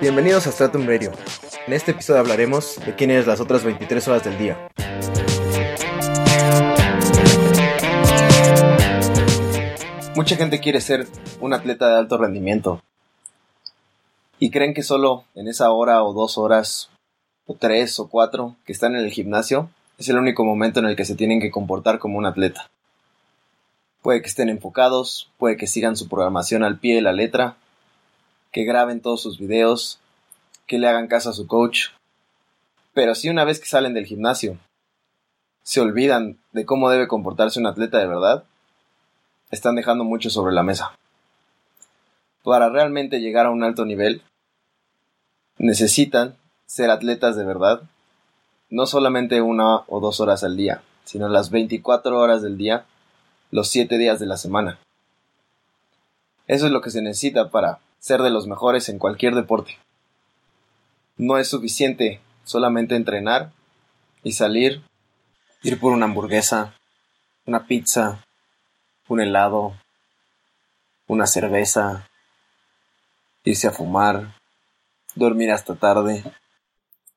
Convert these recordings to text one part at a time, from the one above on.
Bienvenidos a Stratum Radio. En este episodio hablaremos de quién eres las otras 23 horas del día. Mucha gente quiere ser un atleta de alto rendimiento y creen que solo en esa hora o dos horas o tres o cuatro que están en el gimnasio es el único momento en el que se tienen que comportar como un atleta. Puede que estén enfocados, puede que sigan su programación al pie de la letra, que graben todos sus videos, que le hagan caso a su coach. Pero si una vez que salen del gimnasio se olvidan de cómo debe comportarse un atleta de verdad, están dejando mucho sobre la mesa. Para realmente llegar a un alto nivel, necesitan ser atletas de verdad, no solamente una o dos horas al día, sino las 24 horas del día, los 7 días de la semana. Eso es lo que se necesita para ser de los mejores en cualquier deporte. No es suficiente solamente entrenar y salir, ir por una hamburguesa, una pizza, un helado, una cerveza, irse a fumar, dormir hasta tarde.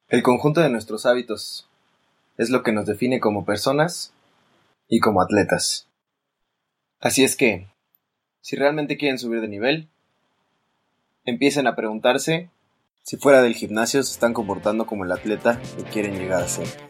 El conjunto de nuestros hábitos es lo que nos define como personas y como atletas. Así es que, si realmente quieren subir de nivel, empiecen a preguntarse si fuera del gimnasio se están comportando como el atleta que quieren llegar a ser.